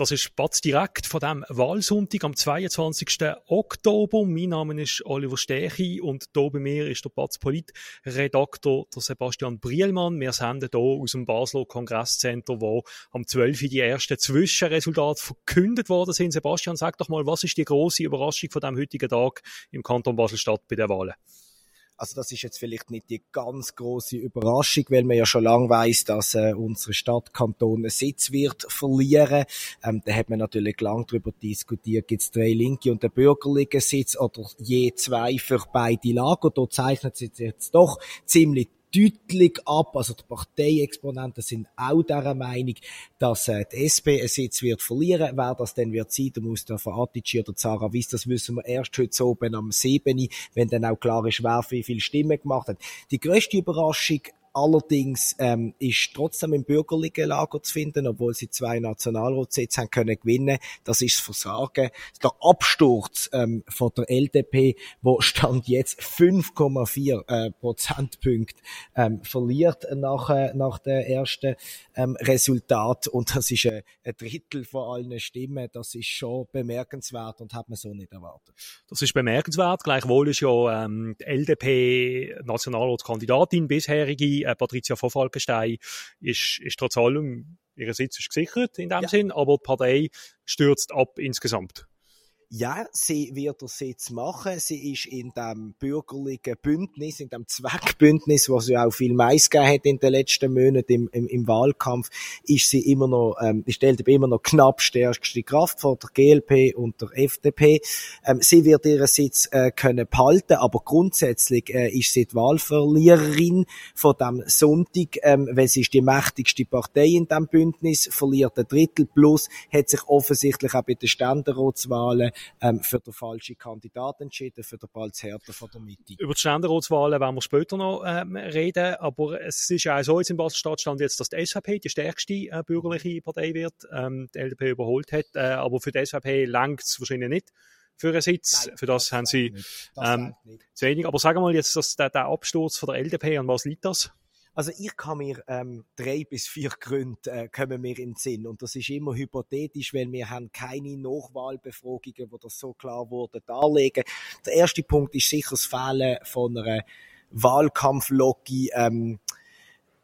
Das ist Batz direkt von dem Wahlsonntag am 22. Oktober. Mein Name ist Oliver Stechi und hier bei mir ist der Batz Polit-Redaktor Sebastian Brielmann. Wir senden hier aus dem Basler Kongresscenter, wo am 12. die ersten Zwischenresultate verkündet worden sind. Sebastian, sag doch mal, was ist die große Überraschung von dem heutigen Tag im Kanton Basel-Stadt bei den Wahlen? Also das ist jetzt vielleicht nicht die ganz große Überraschung, weil man ja schon lange weiß, dass äh, unsere Stadt Kanton einen Sitz wird verlieren. Ähm, da hat man natürlich lang darüber diskutiert, gibt es drei linke und einen bürgerlichen Sitz oder je zwei für beide Lager. Da zeichnet sich jetzt doch ziemlich deutlich ab. Also die Parteiexponenten sind auch der Meinung, dass äh, die SP einen Sitz wird verlieren. Wer das dann wird sein, der Atici oder Zara Wiss, das wissen wir erst heute oben am 7., wenn dann auch klar ist, wer wie viele Stimmen gemacht hat. Die grösste Überraschung Allerdings ähm, ist trotzdem im bürgerlichen Lager zu finden, obwohl sie zwei Nationalratssitze haben können gewinnen. Das ist das Versagen. Der Absturz ähm, von der LDP, wo stand jetzt 5,4 äh, Prozentpunkte ähm, verliert nach, äh, nach der ersten ähm, Resultat und das ist äh, ein Drittel von allen Stimmen. Das ist schon bemerkenswert und hat man so nicht erwartet. Das ist bemerkenswert. Gleichwohl ist ja ähm, die LDP Nationalratskandidatin bisherige äh, Patricia von Falkenstein ist, ist trotz allem, ihr Sitz ist gesichert in dem ja. Sinn, aber die Partei stürzt ab insgesamt. Ja, sie wird das jetzt machen. Sie ist in dem bürgerlichen Bündnis, in dem Zweckbündnis, was ja auch viel Mais hat in den letzten Monaten im, im, im Wahlkampf, ist sie immer noch, ähm, stellt immer noch knapp stärkste Kraft vor der GLP und der FDP. Ähm, sie wird ihren Sitz äh, können behalten, aber grundsätzlich äh, ist sie die Wahlverliererin von dem Sonntag, ähm, weil sie ist die mächtigste Partei in dem Bündnis, verliert ein Drittel plus, hat sich offensichtlich auch bei den Ständeratswahlen ähm, für den falschen Kandidat entschieden, für den Balz Hertha von der Mitte. Über die Ständeratswahlen werden wir später noch ähm, reden, aber es ist ja auch so jetzt in Basel-Stadt stand jetzt, dass die SVP die stärkste äh, bürgerliche Partei wird, ähm, die LDP überholt hat, äh, aber für die SVP langt es wahrscheinlich nicht für einen Sitz. Nein, für das, das haben sie ähm, zu wenig. Aber sagen wir mal jetzt, dass der, der Absturz von der LDP, an was liegt das? Also ich kann mir ähm, drei bis vier Gründe äh, kommen mir in den Sinn und das ist immer hypothetisch, weil wir haben keine Nachwahlbefragungen, wo das so klar wurde, darlegen. Der erste Punkt ist sicher das Fehlen von einer Wahlkampflogik. Ähm,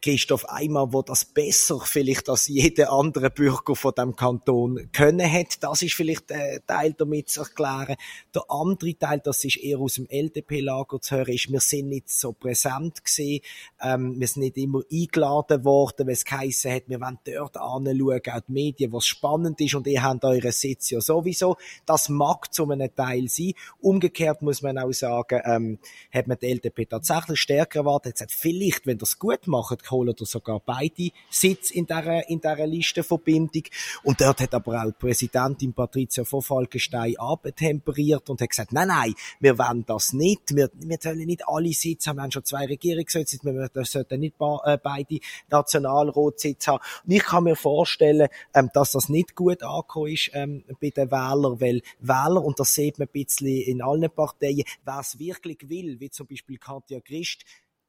Christoph Eimer, wo das besser vielleicht als jeder andere Bürger von dem Kanton können hat. Das ist vielleicht ein Teil damit zu erklären. Der andere Teil, das ist eher aus dem LDP-Lager zu hören, ist, wir sind nicht so präsent gewesen, ähm, wir sind nicht immer eingeladen worden, weil es geheissen hat, wir wollen dort anschauen, auch die Medien, was spannend ist und ihr habt euren Sitz ja sowieso. Das mag zu einem Teil sein. Umgekehrt muss man auch sagen, ähm, hat man die LDP tatsächlich stärker erwartet, hat vielleicht, wenn das gut macht, holen oder sogar beide Sitz in dieser, in dieser Listenverbindung. Und dort hat aber auch die Präsidentin Patricia von Falkenstein abtemperiert und hat gesagt, nein, nein, wir wollen das nicht. Wir, wir wollen nicht alle Sitze haben. Wir haben schon zwei Regierungssitze. Wir sollten nicht äh, beide Nationalratssitze haben. Und ich kann mir vorstellen, ähm, dass das nicht gut angekommen ist ähm, bei den Wählern, weil Wähler, und das sieht man ein bisschen in allen Parteien, wer es wirklich will, wie zum Beispiel Katja Christ,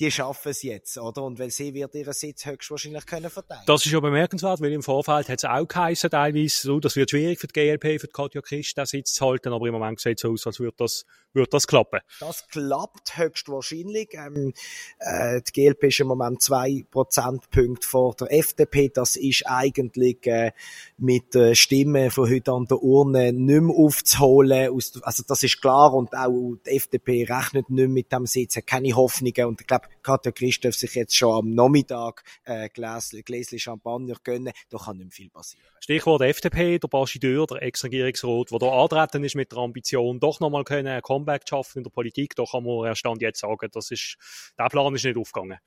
die schaffen es jetzt, oder? Und weil sie wird ihren Sitz höchstwahrscheinlich können verteidigen. Das ist ja bemerkenswert, weil im Vorfeld hat es auch geheißen, teilweise, so, das wird schwierig für die GLP, für die Katja Christ, den Sitz zu halten, aber im Moment sieht es so aus, als würde das, würde das klappen. Das klappt höchstwahrscheinlich. Ähm, äh, die GLP ist im Moment zwei Prozentpunkte vor der FDP. Das ist eigentlich äh, mit äh, Stimmen von heute an der Urne nicht mehr aufzuholen. also das ist klar und auch die FDP rechnet nicht mit dem Sitz, hat keine Hoffnungen und ich glaube, Katja Christoph sich jetzt schon am Nachmittag äh, Gläschen Champagner gönnen, da kann nicht mehr viel passieren. Stichwort FDP, der Bastideur, der Ex-Regierungsrat, der da antreten ist mit der Ambition, doch nochmal können ein Comeback zu schaffen in der Politik, da kann man erst jetzt sagen, das ist, der Plan ist nicht aufgegangen.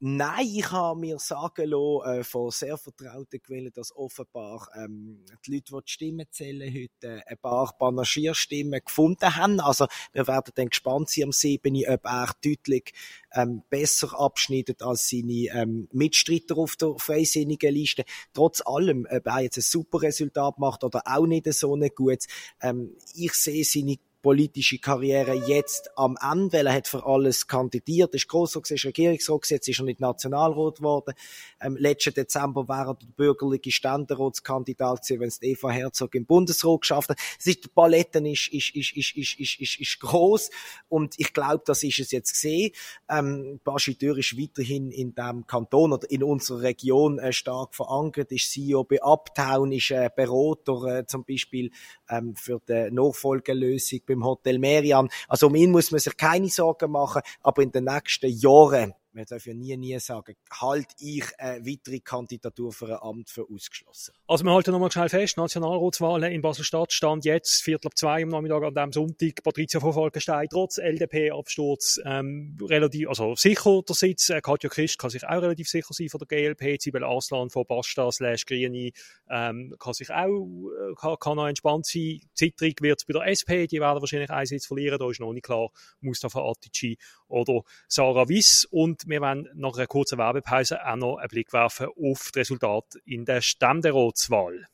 Nein, ich habe mir sagen lassen, äh, von sehr vertrauten Quellen, dass offenbar ähm, die Leute, die die Stimmen zählen, heute ein paar Panagierstimmen gefunden haben. Also wir werden dann gespannt sein am 7., ob er deutlich ähm, besser abschneidet als seine ähm, Mitstreiter auf der freisinnigen Liste. Trotz allem, ob er jetzt ein super Resultat macht oder auch nicht so ein gutes, ähm, ich sehe seine politische Karriere jetzt am Ende, weil er hat für alles kandidiert, ist Grossrat, ist Regierungsrat, jetzt ist er nicht Nationalrat geworden. Ähm, letzten Dezember war er der bürgerliche Ständeratskandidat gewesen, wenn es Eva Herzog im Bundesrat geschafft hat. Die Palette ist, ist, ist, ist, ist, ist, ist, ist gross und ich glaube, das ist es jetzt gesehen. Ähm, Baschiteur ist weiterhin in dem Kanton oder in unserer Region äh, stark verankert, ist CEO bei Uptown, ist äh, Berater äh, zum Beispiel ähm, für die Nachfolgelösung beim Hotel Merian. Also um ihn muss man sich keine Sorgen machen, aber in den nächsten Jahren man darf ja nie, nie sagen, halt ich eine weitere Kandidatur für ein Amt für ausgeschlossen. Also wir halten nochmal schnell fest, Nationalratswahlen in Basel-Stadt stand jetzt Viertel ab zwei am Nachmittag an dem Sonntag. Patricia von Falkenstein, trotz LDP-Absturz, ähm, relativ, also sicher der Sitz. Äh, Katja Christ kann sich auch relativ sicher sein von der GLP. Sibel Arslan von Basta slash Grüne ähm, kann sich auch, äh, kann, kann entspannt sein. Zittrig wird es bei der SP, die werden wahrscheinlich einen Sitz verlieren, da ist noch nicht klar, Mustafa Atici oder Sarah Wiss und wir werden nach einer kurzen Werbepause auch noch einen Blick werfen auf das Resultat in der Ständeratswahl.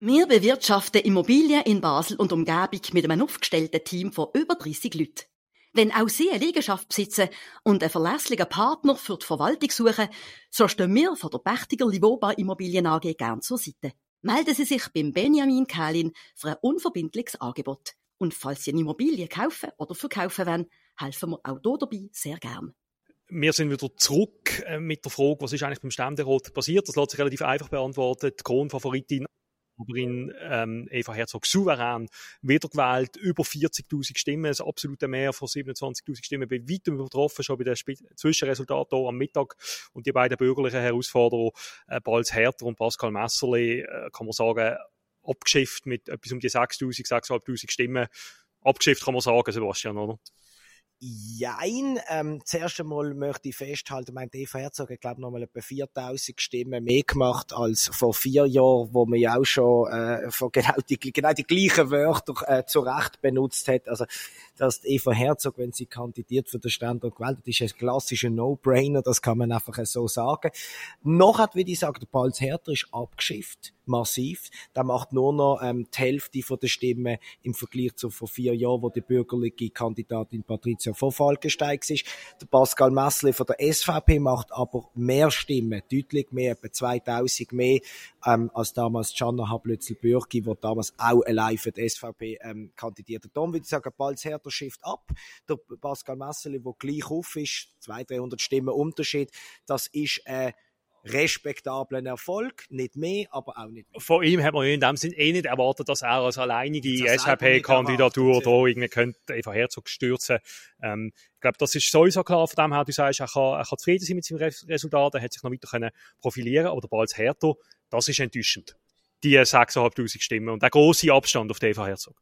Wir bewirtschaften Immobilien in Basel und Umgebung mit einem aufgestellten Team von über 30 Leuten. Wenn auch Sie eine Liegenschaft besitzen und einen verlässlichen Partner für die Verwaltung suchen, so stehen wir von der Pächtiger Livoba Immobilien AG gern zur Seite. Melden Sie sich beim Benjamin Kählin für ein unverbindliches Angebot. Und falls Sie eine Immobilie kaufen oder verkaufen wollen, helfen wir auch hier dabei sehr gern wir sind wieder zurück äh, mit der Frage, was ist eigentlich beim Ständerat passiert. Das lässt sich relativ einfach beantworten. Die Kronfavoritin in ähm, Eva Herzog souverän wiedergewählt, über 40.000 Stimmen, das absolute Mehr von 27.000 Stimmen, bei weitem übertroffen, schon bei den Zwischenresultaten hier am Mittag. Und die beiden bürgerlichen Herausforderer, äh, Balz Herter und Pascal Messerli, äh, kann man sagen, abgeschifft mit etwas um die 6.000, 6.500 Stimmen. Abgeschifft kann man sagen, Sebastian, oder? Jein. Ähm, zuerst einmal möchte ich festhalten, mein Eva Herzog hat, glaube ich, nochmal etwa 4000 Stimmen mehr gemacht als vor vier Jahren, wo man ja auch schon äh, von genau die, genau die gleichen Wörter äh, zu Recht benutzt hat. Also, dass Eva Herzog, wenn sie kandidiert für den Standort gewählt ist ein klassischer No-Brainer, das kann man einfach so sagen. Noch hat, wie ich sage, der Palz Herter ist abgeschifft massiv. Der macht nur noch ähm, die Hälfte von der Stimmen im Vergleich zu vor vier Jahren, wo die bürgerliche Kandidatin Patricia von Falkenstein ist. Der Pascal Messli von der SVP macht aber mehr Stimmen, deutlich mehr, etwa 2000 mehr, ähm, als damals Gianna Hablötzl-Bürki, die damals auch allein für die SVP ähm, kandidiert. Darum würde ich sagen, bald härter Shift ab. Der Pascal Messli, der gleich auf ist, 200, 300 Stimmen Unterschied, das ist äh, respektablen Erfolg, nicht mehr, aber auch nicht mehr. Von ihm hat man in dem Sinn eh nicht erwartet, dass er als alleinige SVP-Kandidatur da irgendwie könnte Eva Herzog stürzen. Ähm, ich glaube, das ist sowieso klar von dem her, du sagst, er kann, er kann zufrieden sein mit seinem Resultat, er hat sich noch weiter können profilieren aber der Balz Hertha, das ist enttäuschend. Die 6'500 Stimmen und der große Abstand auf die Eva Herzog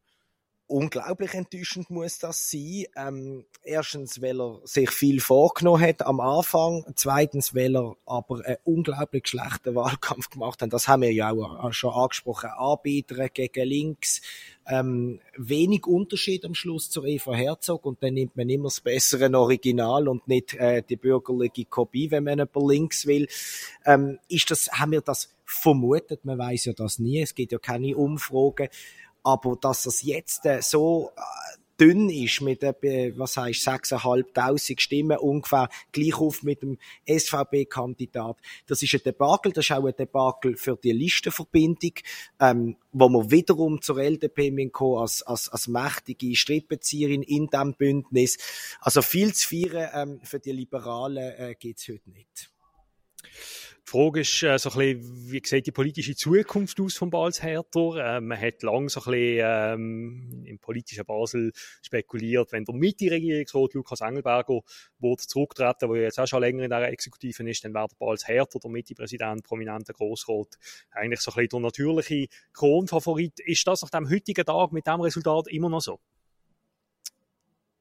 unglaublich enttäuschend muss das sein. Ähm, erstens, weil er sich viel vorgenommen hat am Anfang. Zweitens, weil er aber einen unglaublich schlechten Wahlkampf gemacht hat. Das haben wir ja auch schon angesprochen. Anbieter gegen links. Ähm, wenig Unterschied am Schluss zur Eva Herzog und dann nimmt man immer das bessere Original und nicht äh, die bürgerliche Kopie, wenn man über links will. Ähm, ist das, haben wir das vermutet? Man weiß ja das nie. Es gibt ja keine Umfragen. Aber dass es jetzt äh, so äh, dünn ist mit etwa, was heißt 6.500 Stimmen ungefähr gleich auf mit dem SVP-Kandidat. Das ist ein Debakel, das ist auch ein Debakel für die Listenverbindung, ähm, wo man wiederum zur LDP kommen als, als, als mächtige Strippenzieherin in diesem Bündnis. Also viel zu feiern ähm, für die Liberalen äh, geht's heute nicht. Die Frage ist äh, so ein bisschen, wie sieht die politische Zukunft aus von Balz Hertha? Äh, man hat lang so ein bisschen ähm, im politischen Basel spekuliert, wenn der Mitte-Regierungsrat Lukas Engelberger wurde zurücktreten, der jetzt auch schon länger in der Exekutive ist, dann wäre der Balz Hertha, der Mitte-Präsident, prominenter Grossrat, eigentlich so ein bisschen der natürliche Kronfavorit. Ist das nach dem heutigen Tag mit dem Resultat immer noch so?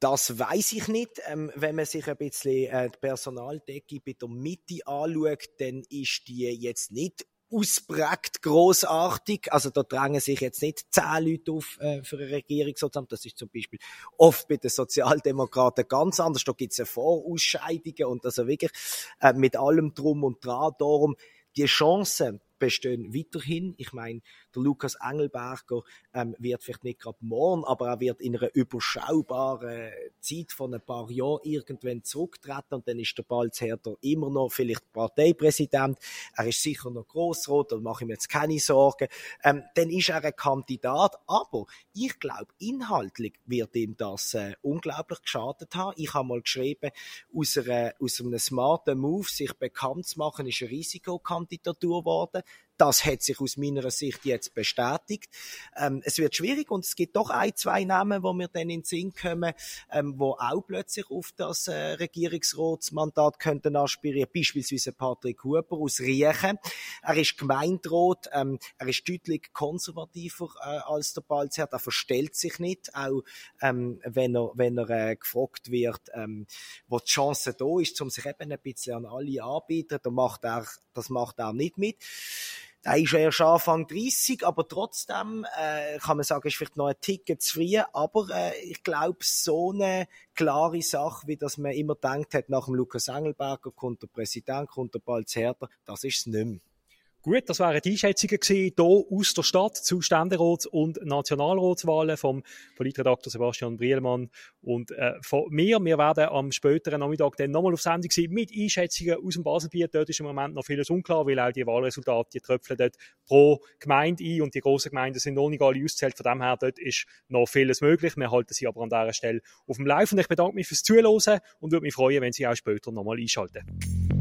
Das weiß ich nicht. Ähm, wenn man sich ein bisschen äh, die Personaldecke bei der Mitte anschaut, dann ist die jetzt nicht ausprägt großartig. Also da drängen sich jetzt nicht zehn Leute auf äh, für eine Regierungsamt. Das ist zum Beispiel oft bei den Sozialdemokraten ganz anders. Da gibt es ja Vorausscheidungen und also wirklich äh, mit allem drum und dran. Darum die Chance, bestehen weiterhin. Ich meine, der Lukas Engelberger ähm, wird vielleicht nicht gerade morgen, aber er wird in einer überschaubaren Zeit von ein paar Jahren irgendwann zurücktreten und dann ist der Balzherter immer noch vielleicht Parteipräsident. Er ist sicher noch Grossrot, da mache ich mir jetzt keine Sorgen. Ähm, dann ist er ein Kandidat, aber ich glaube, inhaltlich wird ihm das äh, unglaublich geschadet haben. Ich habe mal geschrieben, aus, einer, aus einem smarten Move sich bekannt zu machen, ist eine Risikokandidatur geworden. Das hat sich aus meiner Sicht jetzt bestätigt. Ähm, es wird schwierig und es gibt doch ein, zwei Namen, wo mir dann in den Sinn kommen, ähm, wo auch plötzlich auf das äh, Regierungsratsmandat könnten aspirieren. Beispielsweise Patrick Huber aus Riechen. Er ist Gemeinderat, ähm, er ist deutlich konservativer äh, als der Balzert. Er verstellt sich nicht, auch ähm, wenn er, wenn er äh, gefragt wird, ähm, wo die Chance da ist, um sich eben ein bisschen an alle anbieten. Da macht er, das macht er nicht mit. Da ist erst Anfang 30, aber trotzdem äh, kann man sagen, ist vielleicht noch ein Ticket zu früh. Aber äh, ich glaube, so eine klare Sache, wie das man immer denkt hat, nach dem Lukas Engelberger kommt der Präsident, kommt der Balz Herder, das ist es nicht mehr. Gut, das wären die Einschätzungen gewesen, hier aus der Stadt zu Ständerats- und Nationalratswahlen vom Politredakteur Sebastian Brielmann und äh, von mir. Wir werden am späteren Nachmittag dann nochmal auf Sendung sein mit Einschätzungen aus dem Baselbiet. Dort ist im Moment noch vieles unklar, weil auch die Wahlresultate, die tröpfeln dort pro Gemeinde ein und die grossen Gemeinden sind noch nicht alle auszählt. Von dem her, dort ist noch vieles möglich. Wir halten Sie aber an dieser Stelle auf dem Laufen. Ich bedanke mich fürs Zuhören und würde mich freuen, wenn Sie auch später nochmal einschalten.